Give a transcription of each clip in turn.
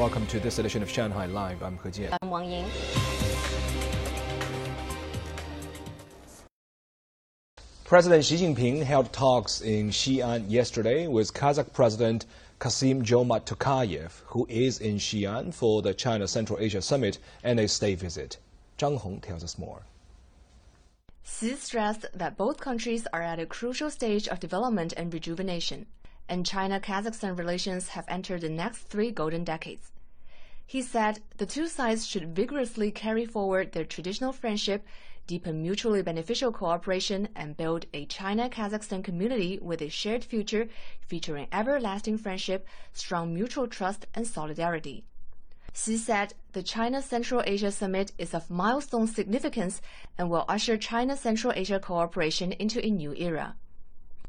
Welcome to this edition of Shanghai Live. I'm He Jian. I'm Wang Ying. President Xi Jinping held talks in Xi'an yesterday with Kazakh President Kassym-Jomart Tokayev, who is in Xi'an for the China Central Asia Summit and a state visit. Zhang Hong tells us more. Xi stressed that both countries are at a crucial stage of development and rejuvenation, and China-Kazakhstan relations have entered the next three golden decades. He said the two sides should vigorously carry forward their traditional friendship, deepen mutually beneficial cooperation, and build a China-Kazakhstan community with a shared future featuring everlasting friendship, strong mutual trust, and solidarity. Xi said the China Central Asia Summit is of milestone significance and will usher China Central Asia cooperation into a new era.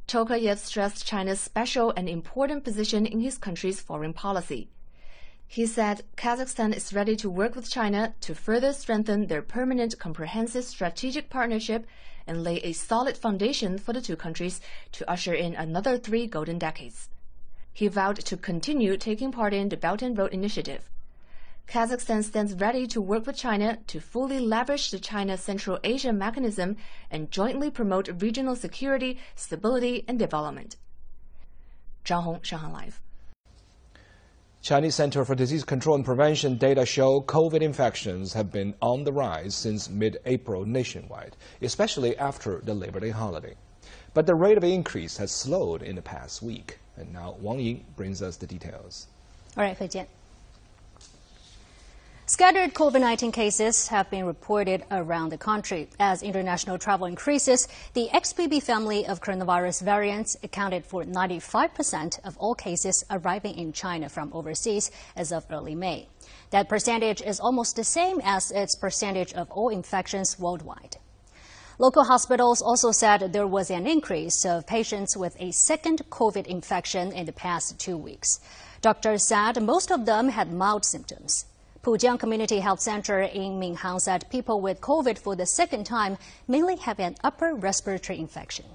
Tokayev stressed China's special and important position in his country's foreign policy. He said Kazakhstan is ready to work with China to further strengthen their permanent comprehensive strategic partnership and lay a solid foundation for the two countries to usher in another three golden decades. He vowed to continue taking part in the Belt and Road Initiative. Kazakhstan stands ready to work with China to fully leverage the China Central Asia mechanism and jointly promote regional security, stability, and development. Zhang Hong, Shanghai Live. Chinese Center for Disease Control and Prevention data show COVID infections have been on the rise since mid-April nationwide, especially after the Labor Day holiday. But the rate of increase has slowed in the past week. And now Wang Ying brings us the details. All right, Fei Jian. Scattered COVID 19 cases have been reported around the country. As international travel increases, the XBB family of coronavirus variants accounted for 95% of all cases arriving in China from overseas as of early May. That percentage is almost the same as its percentage of all infections worldwide. Local hospitals also said there was an increase of patients with a second COVID infection in the past two weeks. Doctors said most of them had mild symptoms. Pujiang Community Health Center in Minhang said people with COVID for the second time mainly have an upper respiratory infection.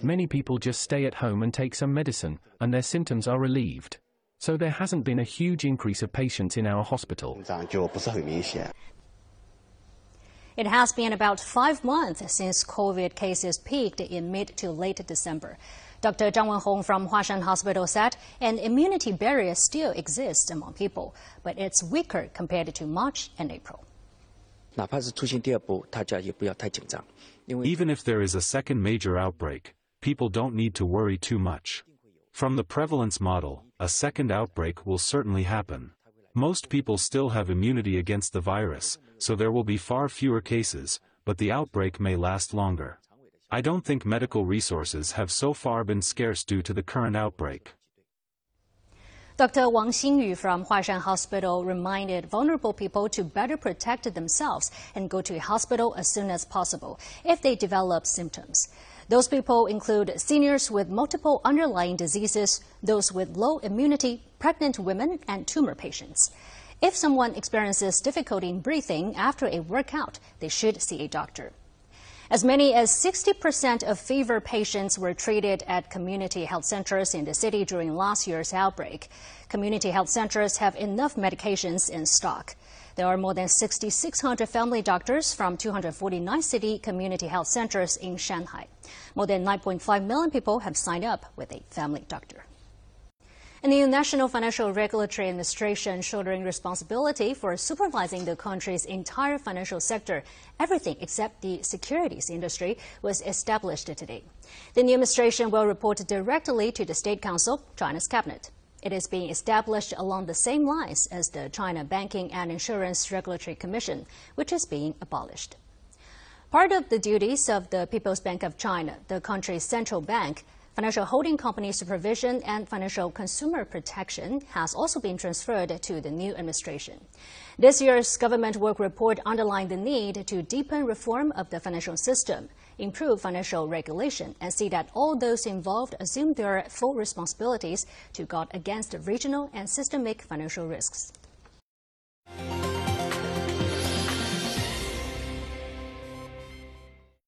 Many people just stay at home and take some medicine, and their symptoms are relieved. So there hasn't been a huge increase of patients in our hospital. It has been about five months since COVID cases peaked in mid to late December. Dr. Zhang Wenhong from Huashan Hospital said an immunity barrier still exists among people, but it's weaker compared to March and April. Even if there is a second major outbreak, people don't need to worry too much. From the prevalence model, a second outbreak will certainly happen. Most people still have immunity against the virus, so there will be far fewer cases, but the outbreak may last longer. I don't think medical resources have so far been scarce due to the current outbreak. Dr. Wang Xingyu from Huashan Hospital reminded vulnerable people to better protect themselves and go to a hospital as soon as possible if they develop symptoms. Those people include seniors with multiple underlying diseases, those with low immunity, pregnant women, and tumor patients. If someone experiences difficulty in breathing after a workout, they should see a doctor. As many as 60% of fever patients were treated at community health centers in the city during last year's outbreak. Community health centers have enough medications in stock. There are more than 6,600 family doctors from 249 city community health centers in Shanghai. More than 9.5 million people have signed up with a family doctor. And the National Financial Regulatory Administration shouldering responsibility for supervising the country's entire financial sector, everything except the securities industry, was established today. The new administration will report directly to the State Council, China's cabinet. It is being established along the same lines as the China Banking and Insurance Regulatory Commission, which is being abolished. Part of the duties of the People's Bank of China, the country's central bank, Financial holding company supervision and financial consumer protection has also been transferred to the new administration. This year's government work report underlined the need to deepen reform of the financial system, improve financial regulation, and see that all those involved assume their full responsibilities to guard against regional and systemic financial risks.